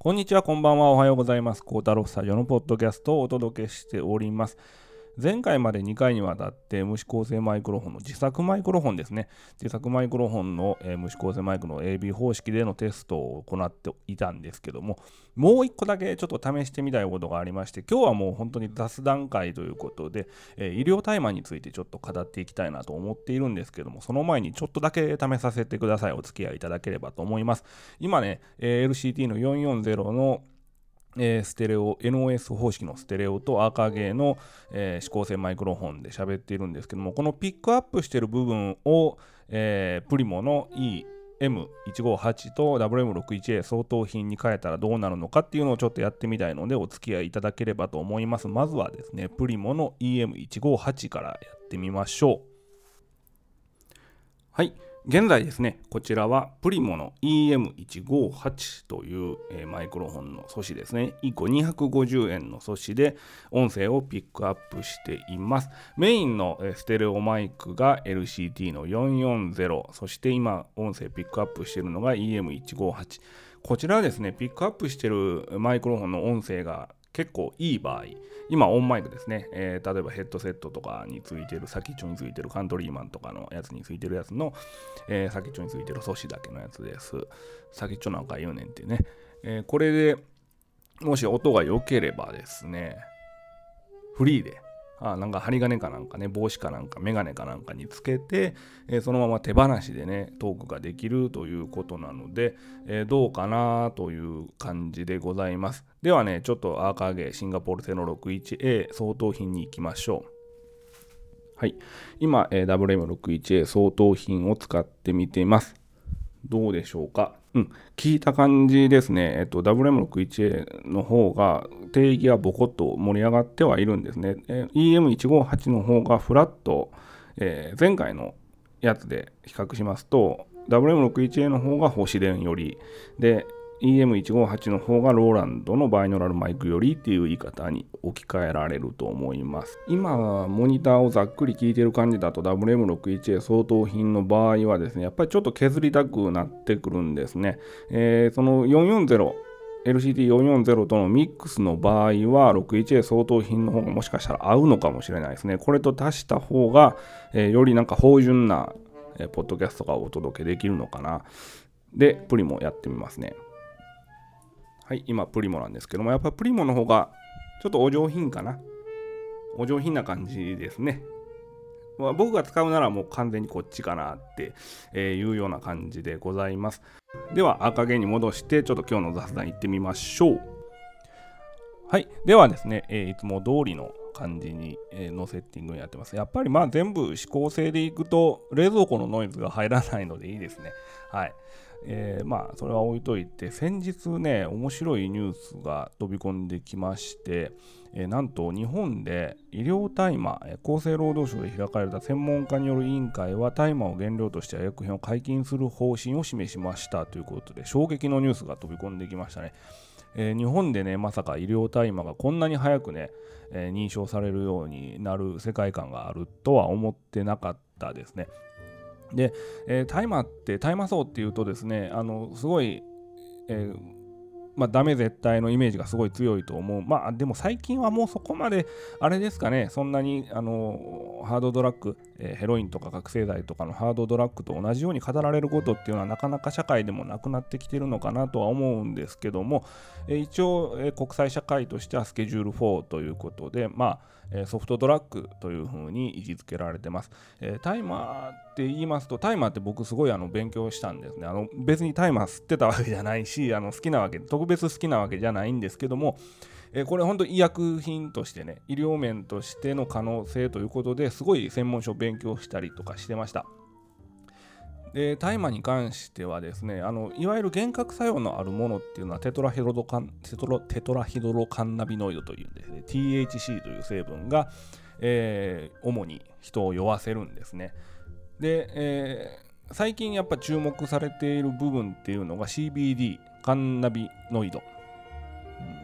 こんにちは、こんばんは、おはようございます。孝太郎スタジオのポッドキャストをお届けしております。前回まで2回にわたって無指向性マイクロフォンの自作マイクロフォンですね。自作マイクロフォンの、えー、無指向性マイクの AB 方式でのテストを行っていたんですけども、もう1個だけちょっと試してみたいことがありまして、今日はもう本当に雑談会ということで、えー、医療大麻についてちょっと語っていきたいなと思っているんですけども、その前にちょっとだけ試させてください。お付き合いいただければと思います。今ね、えー、LCT の440のえー、ステレオ NOS 方式のステレオとアーカーゲーの、えー、指向性マイクロフォンで喋っているんですけどもこのピックアップしている部分を、えー、プリモの EM158 と WM61A 相当品に変えたらどうなるのかっていうのをちょっとやってみたいのでお付き合いいただければと思います。まずはですねプリモの EM158 からやってみましょう。はい。現在ですね、こちらはプリモの EM158 という、えー、マイクロフォンの素子ですね。1個250円の素子で音声をピックアップしています。メインの、えー、ステレオマイクが LCT の440、そして今音声ピックアップしているのが EM158。こちらはですね、ピックアップしているマイクロフォンの音声が結構いい場合、今オンマイクですね、えー、例えばヘッドセットとかについてる、先っちょについてるカントリーマンとかのやつについてるやつの、えー、先っちょについてる素子だけのやつです。先っちょなんか言うねんってね。えー、これでもし音が良ければですね、フリーであなんか針金かなんかね、帽子かなんか、メガネかなんかにつけて、えー、そのまま手放しでね、トークができるということなので、えー、どうかなという感じでございます。ではね、ちょっとアーカーゲーシンガポール製の 61A 相当品に行きましょう。はい。今、えー、WM61A 相当品を使ってみています。どうでしょうか？うん、聞いた感じですね、えっと、WM61A の方が定義はボコッと盛り上がってはいるんですね。え EM158 の方がフラット、えー、前回のやつで比較しますと、WM61A の方が星電より、で、EM158 の方がローランドのバイノラルマイクよりっていう言い方に置き換えられると思います。今、モニターをざっくり聞いてる感じだと WM61A 相当品の場合はですね、やっぱりちょっと削りたくなってくるんですね。えー、その440 LCD440 とのミックスの場合は 61A 相当品の方がもしかしたら合うのかもしれないですね。これと足した方が、えー、よりなんか芳醇な、えー、ポッドキャストがお届けできるのかな。で、プリもやってみますね。はい、今プリモなんですけども、やっぱプリモの方がちょっとお上品かな。お上品な感じですね。まあ、僕が使うならもう完全にこっちかなっていうような感じでございます。では赤毛に戻してちょっと今日の雑談いってみましょう。はい。ではですね、えー、いつも通りの感じに、えー、のセッティングにやってます。やっぱりまあ全部指向性でいくと冷蔵庫のノイズが入らないのでいいですね。はい。えー、まあそれは置いといて先日ね面白いニュースが飛び込んできまして、えー、なんと日本で医療大麻厚生労働省で開かれた専門家による委員会は大麻を原料として薬品を解禁する方針を示しましたということで衝撃のニュースが飛び込んできましたね。えー、日本でねまさか医療大麻がこんなに早くね、え認証されるようになる世界観があるとは思ってなかったですね。で、えー、大麻って大麻草っていうとですねあのすごい、えーまあ、ダメ絶対のイメージがすごい強いと思う。まあ、でも最近はもうそこまで、あれですかね、そんなに、あの、ハードドラッグ、えー、ヘロインとか覚醒剤とかのハードドラッグと同じように語られることっていうのはなかなか社会でもなくなってきてるのかなとは思うんですけども、えー、一応、えー、国際社会としてはスケジュール4ということで、まあ、えソフトドラッグというふうに位置づけられてます。えー、タイマーって言いますと、タイマーって僕すごいあの勉強したんですね。あの別にタイマー吸ってたわけじゃないし、あの好きなわけ、特別好きなわけじゃないんですけども、えー、これ本当医薬品としてね、医療面としての可能性ということですごい専門書を勉強したりとかしてました。で大麻に関してはですねあのいわゆる幻覚作用のあるものっていうのはテトラヒドロカンテトロテトラヒドロカンナビノイドというですね THC という成分が、えー、主に人を酔わせるんですねで、えー、最近やっぱ注目されている部分っていうのが CBD カンナビノイド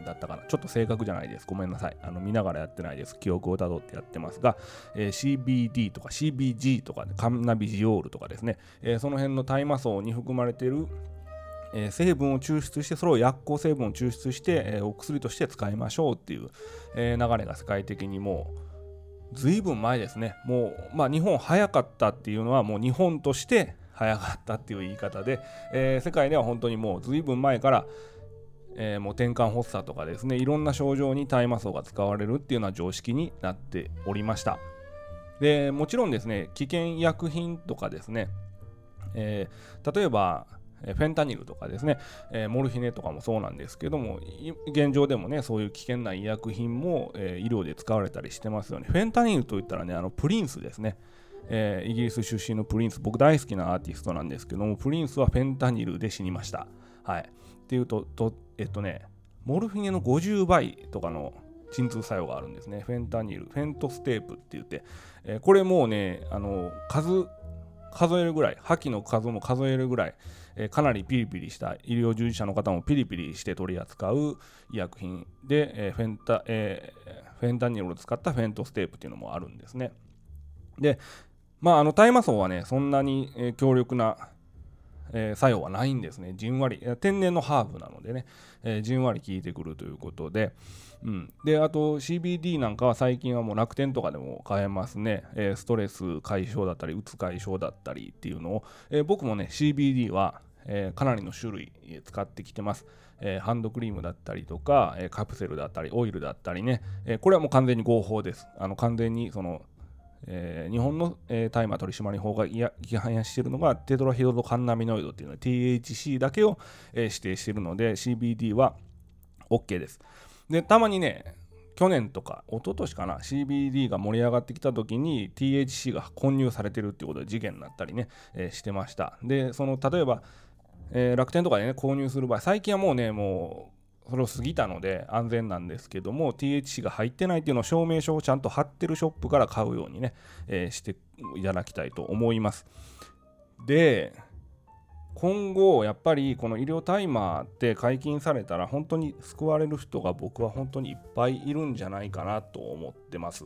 だったかな。ちょっと正確じゃないです。ごめんなさい。あの見ながらやってないです。記憶をたどってやってますが、えー、CBD とか CBG とか、カンナビジオールとかですね、えー、その辺の大麻層に含まれているえ、成分を抽出してそれを薬効成分を抽出して、え、お薬として使いましょうっていう、え、流れが世界的にもう随分前ですねもうまあ日本早かったっていうのはもう日本として早かったっていう言い方で、え世界では本当にもう随分前からえー、もう転換発作とかですねいろんな症状に大麻草が使われるっていうのは常識になっておりましたでもちろんですね危険薬品とかですね、えー、例えばフェンタニルとかですね、えー、モルヒネとかもそうなんですけども、現状でもね、そういう危険な医薬品も、え、医療で使われたりしてますよね。フェンタニルといったらね、あのプリンスですね。えー、イギリス出身のプリンス、僕大好きなアーティストなんですけども、プリンスはフェンタニルで死にました。はい。っていうと、えっとね、モルヒネの50倍とかの鎮痛作用があるんですね。フェンタニル、フェントステープって言って、えー、これもうね、あの数、数えるぐらい、覇気の数も数えるぐらい、えー、かなりピリピリした医療従事者の方もピリピリして取り扱う医薬品で、えー、フェンタえー、フェンタニルを使ったフェントステープっていうのもあるんですね。で、まあ、あの大麻草はね、そんなに、強力なえー、作用はないんですね。じんわり、天然のハーブなのでね、えー、じんわり効いてくるということで、うん、で、あと CBD なんかは最近はもう楽天とかでも買えますね。えー、ストレス解消だったり、うつ解消だったりっていうのを、え僕もね、CBD は、えかなりの種類使ってきてます。えハンドクリームだったりとか、えカプセルだったり、オイルだったりね、えこれはもう完全に合法です。あの完全にそのえー、日本の、えー、大麻取締法が違反やしているのがテトラヒドロカンナミノイドっていうのは THC だけを、えー、指定しているので CBD は OK です。で、たまにね、去年とか一昨年かな CBD が盛り上がってきた時に THC が混入されてるっていうことで事件になったりね、えー、してましたでその例えば、えー、楽天とかでね購入する場合最近はもうねもそれを過ぎたので安全なんですけども THC が入ってないっていうのを証明書をちゃんと貼ってるショップから買うようにね、えー、していただきたいと思います。で今後やっぱりこの医療タイマーって解禁されたら本当に救われる人が僕は本当にいっぱいいるんじゃないかなと思ってます。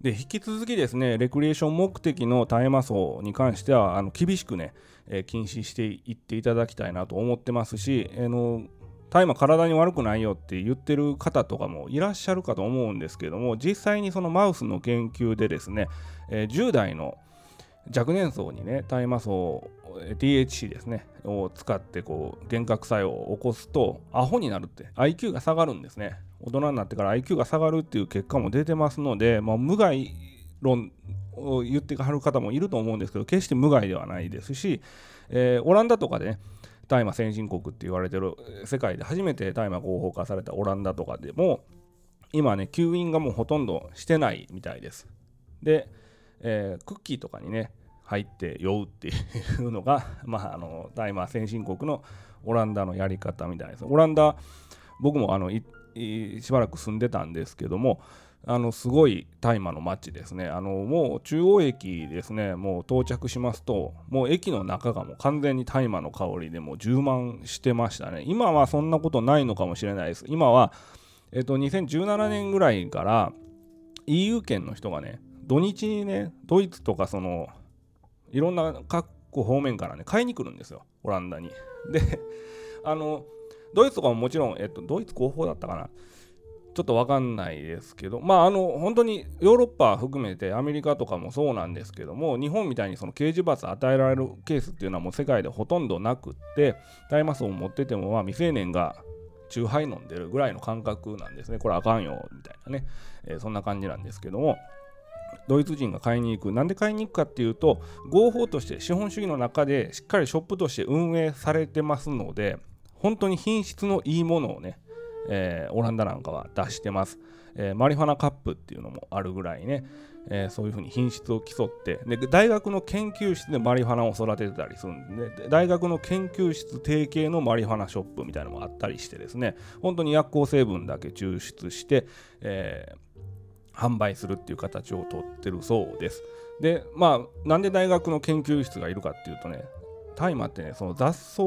で引き続きですねレクリエーション目的の大麻草に関してはあの厳しくね、えー、禁止していっていただきたいなと思ってますし、あの大麻体に悪くないよって言ってる方とかもいらっしゃるかと思うんですけども実際にそのマウスの研究でですね、えー、10代の若年層にね大麻草 THC ですねを使ってこう幻覚作用を起こすとアホになるって IQ が下がるんですね。大人になってから IQ が下がるっていう結果も出てますので、まあ、無害論を言ってはる方もいると思うんですけど決して無害ではないですし、えー、オランダとかでね大麻先進国って言われてる世界で初めて大麻合法化されたオランダとかでも今ね吸引がもうほとんどしてないみたいです。で、えー、クッキーとかにね入って酔うっていうのが、まあ、あの大麻先進国のオランダのやり方みたいです。オランダ僕もあのしばらく住んでたんですけどもあのすごい大麻の街ですね。あのもう中央駅ですね、もう到着しますと、もう駅の中がもう完全に大麻の香りでもう充満してましたね。今はそんなことないのかもしれないです。今は、えっと、2017年ぐらいから EU 圏の人がね、土日にね、ドイツとかその、いろんな各方面からね、買いに来るんですよ、オランダに。で、あの、ドイツとかももちろん、えっと、ドイツ合法だったかな。ちょっと分かんないですけど、まあ、あの本当にヨーロッパ含めてアメリカとかもそうなんですけども、日本みたいにその刑事罰与えられるケースっていうのはもう世界でほとんどなくって、大麻草を持っててもまあ未成年が酎ハイ飲んでるぐらいの感覚なんですね。これあかんよみたいなね、えー、そんな感じなんですけども。ドイツ人が買いに行く。なんで買いに行くかっていうと、合法として資本主義の中でしっかりショップとして運営されてますので、本当に品質のいいものをね、えー、オランダなんかは出してます、えー、マリファナカップっていうのもあるぐらいね、えー、そういうふうに品質を競って。で大学の研究室でマリファナを育ててたりするんで大学の研究室提携のマリファナショップみたいなのもあったりしてですね。本当に薬効成分だけ抽出して、え販売するっていう形をとってるそうです。でまあなんで大学の研究室がいるかっていうとね大麻ってねその雑草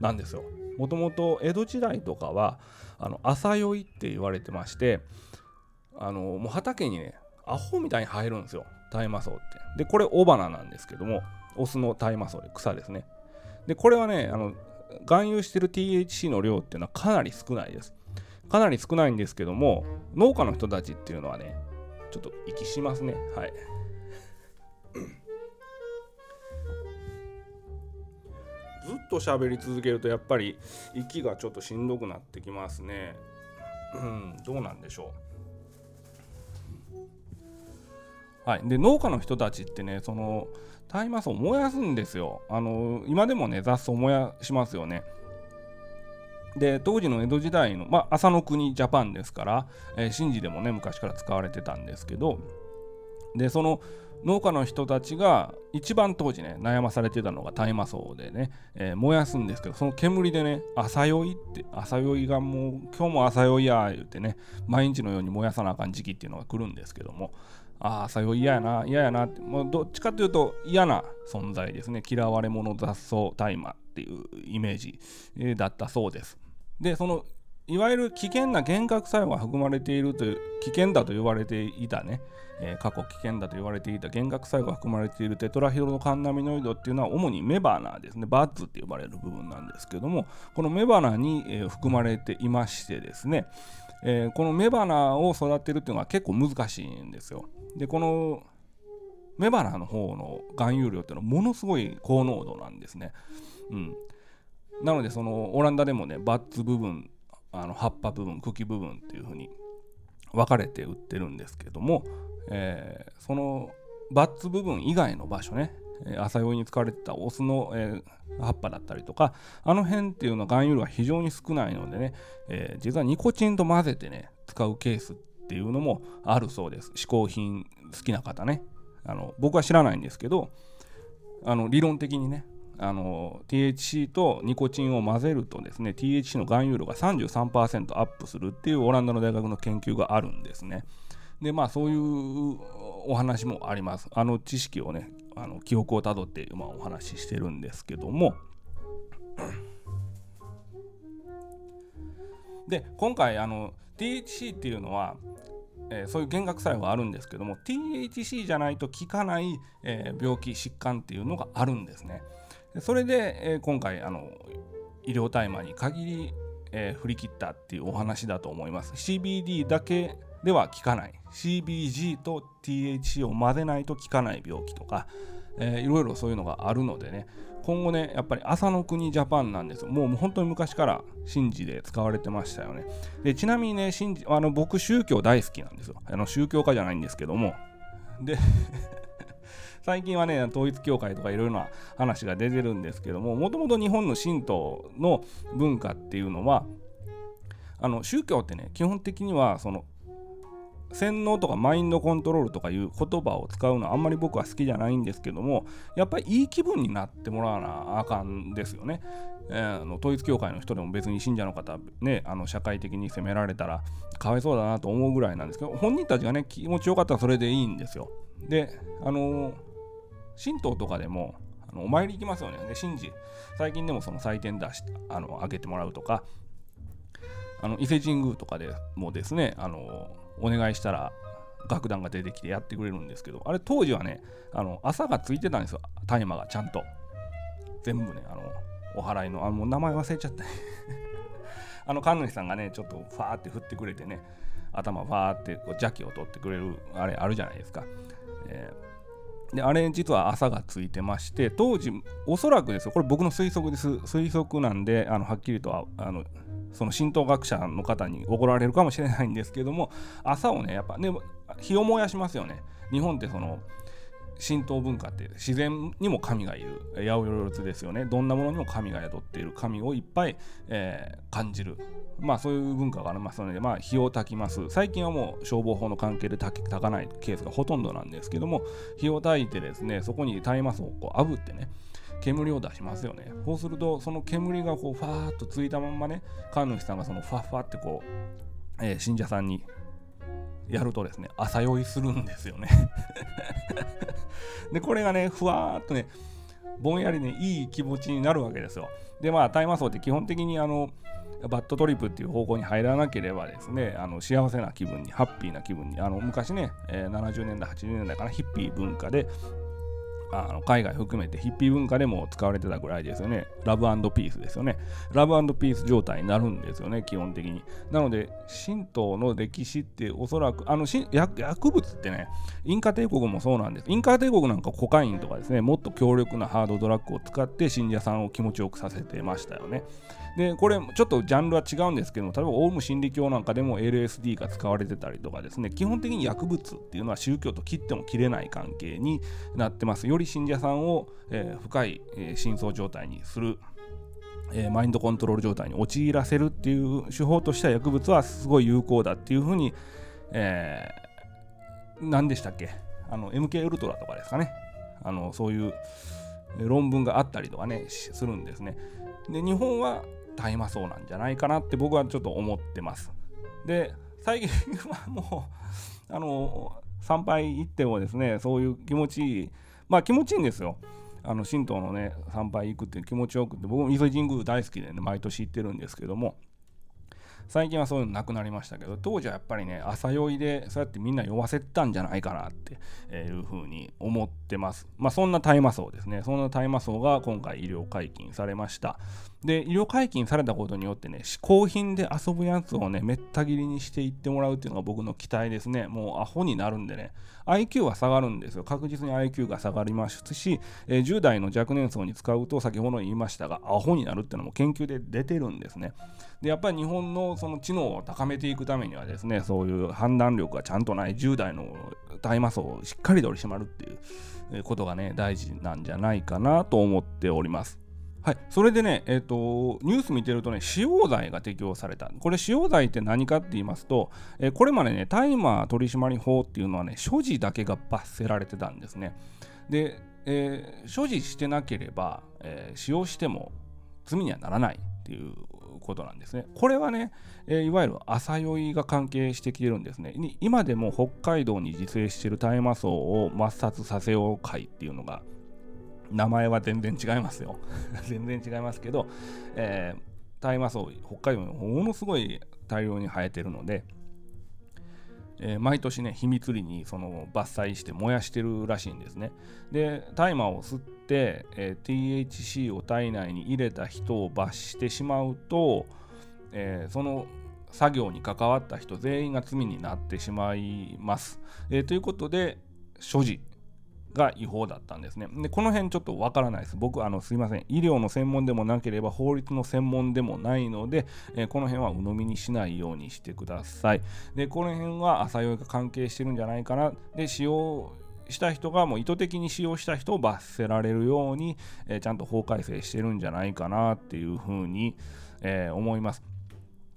なんですよ。もともと江戸時代とかはあの朝酔いって言われてましてあのもう畑にねアホみたいに生えるんですよ。大麻草って。でこれ雄花なんですけどもオスの大麻草で草ですね。でこれはねあの含有してる THC の量っていうのはかなり少ないです。かなり少ないんですけども農家の人たちっていうのはねちょっと息しますね。はい。ずっと喋り続けるとやっぱり息がちょっとしんどくなってきますね。うんどうなんでしょう。はい。で農家の人たちってねその大麻草を燃やすんですよ。あの今でもね雑草燃やしますよね。で当時の江戸時代の、まあ、朝の国ジャパンですから、えー、神事でもね昔から使われてたんですけどでその農家の人たちが一番当時ね悩まされてたのが大麻草でね、えー、燃やすんですけどその煙でね朝酔いって朝酔いがもう今日も朝酔いや言ってね毎日のように燃やさなあかん時期っていうのが来るんですけどもああ朝酔い嫌やな嫌やなってもうどっちかというと嫌な存在ですね。嫌われ者雑草大麻っていうイメージ、えー、だったそうです。でそのいわゆる危険な幻覚作用が含まれているという危険だと言われていたね、えー、過去危険だと言われていた幻覚作用が含まれているテトラヒドロカンナミノイドっていうのは主にメバナですね。バッツって呼ばれる部分なんですけどもこのメバナに、えー、含まれていましてですね、えー、このメバナを育てるっていうのは結構難しいんですよ。でこのメバナの方の含有量っていうのはものすごい高濃度なんですね。うん。なのでそのオランダでもねバッツ部分あの葉っぱ部分茎部分っていう風に分かれて売ってるんですけども、えー、そのバッツ部分以外の場所ね朝用に使われてたオスの、えー、葉っぱだったりとかあの辺っていうのは含有量が非常に少ないのでね、えー、実はニコチンと混ぜてね使うケースっていうのもあるそうです。嗜好品好きな方ね。あの僕は知らないんですけどあの理論的にねあの THC とニコチンを混ぜるとですね THC の含有量が33%アップするっていうオランダの大学の研究があるんですね。でまあそういうお話もあります。あの知識をねあの記憶をたどって、まあ、お話ししてるんですけども。で今回あの THC っていうのはえー、そういう幻覚作用があるんですけども THC じゃないと効かない、えー、病気疾患っていうのがあるんですね。それで、えー、今回あの医療大麻に限り、えー、振り切ったっていうお話だと思います。CBD だけでは効かない。CBG と THC を混ぜないと効かない病気とか、えー、いろいろそういうのがあるのでね。今後ねやっぱり朝の国ジャパンなんですよ。もう本当に昔から神事で使われてましたよね。でちなみにね神事あの僕宗教大好きなんですよ。あの宗教家じゃないんですけども。で最近はね、統一教会とかいろいろな話が出てるんですけども、もともと日本の神道の文化っていうのは、あの宗教ってね、基本的にはその洗脳とかマインドコントロールとかいう言葉を使うのはあんまり僕は好きじゃないんですけどもやっぱりいい気分になってもらわなあかんですよね。えー、あの統一教会の人でも別に信者の方ねあの社会的に責められたらかわいそうだなと思うぐらいなんですけど本人たちがね気持ちよかったらそれでいいんですよ。であのー神道とかでもあのお参り行きますよね。で、神事、最近でもその祭典出し、あの、あげてもらうとか、あの伊勢神宮とかでもですね、あの、お願いしたら楽団が出てきてやってくれるんですけど、あれ当時はね、あの、朝がついてたんですよ、大麻がちゃんと。全部ね、あの、お祓いの、あもう名前忘れちゃった。あの神主さんがね、ちょっとファーって振ってくれてね、頭ファーってこう邪気を取ってくれるあれあるじゃないですか。えーであれ実は朝がついてまして当時おそらくですよこれ僕の推測です。推測なんであのはっきりとはあのその神道学者の方に怒られるかもしれないんですけども朝をねやっぱね火を燃やしますよね。日本ってその神道文化って自然にも神がいる八百万ですよね。どんなものにも神が宿っている神をいっぱい、えー、感じる。まあそういう文化がありますので、まあ、火を焚きます。最近はもう消防法の関係で焚かないケースがほとんどなんですけども火を焚いてですねそこに大麻草をこう炙ってね煙を出しますよね。そうするとその煙がこうファーッとついたまんまね神主さんがそのファッファってこう、えー、信者さんにやるとですね朝酔いするんですよね。でこれがねふわーっとねぼんやりねいい気持ちになるわけですよ。でまあ大麻草って基本的にあのバッドトリップっていう方向に入らなければですねあの幸せな気分にハッピーな気分にあの昔ね、えー、70年代80年代かなヒッピー文化であの海外含めてヒッピー文化でも使われてたぐらいですよね。ラブピースですよね。ラブピース状態になるんですよね、基本的に。なので、神道の歴史っておそらく、あの薬物ってね、インカ帝国もそうなんです。インカ帝国なんかコカインとかですね、もっと強力なハードドラッグを使って信者さんを気持ちよくさせてましたよね。で、これ、ちょっとジャンルは違うんですけども、例えばオウム真理教なんかでも LSD が使われてたりとかですね、基本的に薬物っていうのは宗教と切っても切れない関係になってます。より信者さんを、えー、深い、えー、深層状態にする。えー、マインドコントロール状態に陥らせるっていう手法としては薬物はすごい有効だっていうふうに、えー、何でしたっけ？あの MK ウルトラとかですかねあのそういう論文があったりとかねするんですねで日本は大麻そうなんじゃないかなって僕はちょっと思ってます。で、最近はもう、あの、参拝行ってもですね、そういう気持ちいい、まあ気持ちいいんですよ。あの神道のね、参拝行くって気持ちよくて、僕も伊勢神宮大好きでね、毎年行ってるんですけども、最近はそういうのなくなりましたけど当時はやっぱりね朝酔いでそうやってみんな酔わせたんじゃないかなっていうふうに思ってます。まあそんな大麻層ですね。そんな大麻層が今回医療解禁されました。で医療解禁されたことによってね嗜好品で遊ぶやつをねめった切りにしていってもらうっていうのが僕の期待ですね。もうアホになるんでね。IQ は下がるんですよ。確実に IQ が下がりますし、え、10代の若年層に使うと先ほど言いましたがアホになるっていうのも研究で出てるんですね。でやっぱり日本のその知能を高めていくためにはですねそういう判断力がちゃんとない10代の大麻層をしっかり取り締まるっていうことがね大事なんじゃないかなと思っておりますはい、それでね、えーと、ニュース見てるとね、使用罪が適用された。これ、使用罪って何かって言いますと、えー、これまでね、大麻取締法っていうのはね、所持だけが罰せられてたんですね。で、えー、所持してなければ、えー、使用しても罪にはならないっていうことなんですね。これはね、えー、いわゆる朝酔いが関係してきてるんですね。今でも北海道に自生してる大麻草を抹殺させよう会っていうのが名前は全然違いますよ 全然違いますけど、えー、大麻草北海道にものすごい大量に生えてるので、えー、毎年ね秘密裏にその伐採して燃やしてるらしいんですね。で大麻を吸って、えー、THC を体内に入れた人を罰してしまうと、えー、その作業に関わった人全員が罪になってしまいます、えー、ということで所持。が違法だったんですね。で、この辺ちょっとわからないです。僕、あの、すいません。医療の専門でもなければ法律の専門でもないので、えー、この辺は鵜呑みにしないようにしてください。で、この辺は朝酔いが関係してるんじゃないかな。で、使用した人がもう意図的に使用した人を罰せられるように、えー、ちゃんと法改正してるんじゃないかなっていうふうに、えー、思います。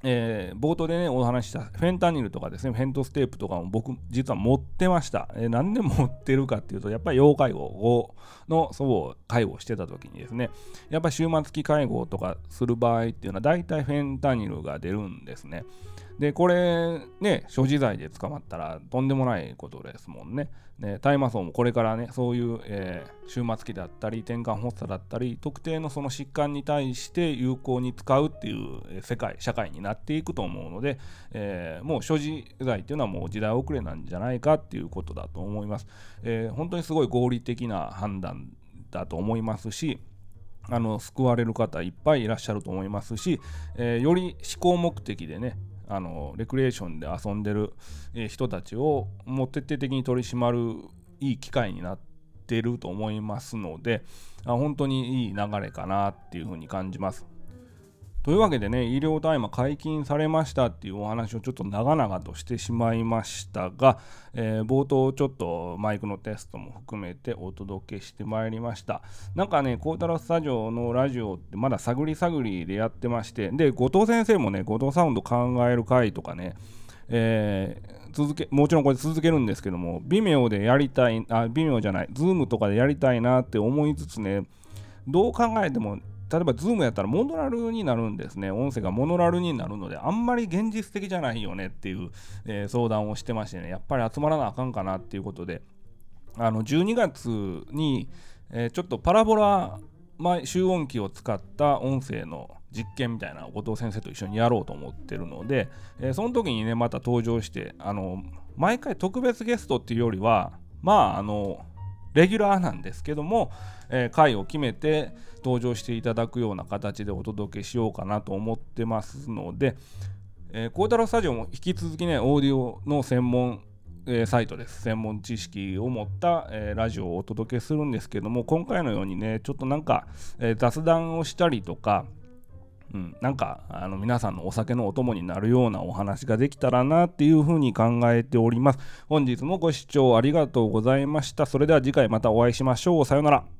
えー、冒頭でね、お話したフェンタニルとかですね、フェントステープとかも僕、実は持ってました。えー、何で持ってるかっていうと、やっぱり要介護の祖母を介護してた時にですね、やっぱり終末期介護とかする場合っていうのは、大体フェンタニルが出るんですね。で、これ、ね、所持罪で捕まったらとんでもないことですもんね。ね大麻草もこれからね、そういう、えー、終末期だったり、転換発作だったり、特定のその疾患に対して有効に使うっていう世界、社会になっていくと思うので、えー、もう所持罪っていうのはもう時代遅れなんじゃないかっていうことだと思います。えー、本当にすごい合理的な判断だと思いますし、あの救われる方いっぱいいらっしゃると思いますし、えー、より思考目的でね、あのレクリエーションで遊んでる、人たちをもう徹底的に取り締まるいい機会になってると思いますので本当にいい流れかなっていうふうに感じます。というわけでね、医療大麻解禁されましたっていうお話をちょっと長々としてしまいましたが、えー、冒頭ちょっとマイクのテストも含めてお届けしてまいりました。なんかね、孝太郎スタジオのラジオってまだ探り探りでやってまして、で、後藤先生もね、後藤サウンド考える会とかね、えー、続けもちろんこれ続けるんですけども、微妙でやりたい、あ、微妙じゃない、ズームとかでやりたいなって思いつつね、どう考えても例えば Zoom やったらモノラルになるんですね。音声がモノラルになるので、あんまり現実的じゃないよねっていう、えー、相談をしてましてね、やっぱり集まらなあかんかなっていうことで、あの12月に、えー、ちょっとパラボラ集音機を使った音声の実験みたいな後藤先生と一緒にやろうと思ってるので、えー、その時にね、また登場して、あの毎回特別ゲストっていうよりは、まあ、あの、レギュラーなんですけども、えー、回を決めて登場していただくような形でお届けしようかなと思ってますので、えー、コータロスタジオも引き続きね、オーディオの専門え、サイトです。専門知識を持った、えー、ラジオをお届けするんですけども、今回のようにね、ちょっとなんか、えー、雑談をしたりとか、うん、なんかあの皆さんのお酒のお供になるようなお話ができたらなっていうふうに考えております。本日もご視聴ありがとうございました。それでは次回またお会いしましょう。さようなら。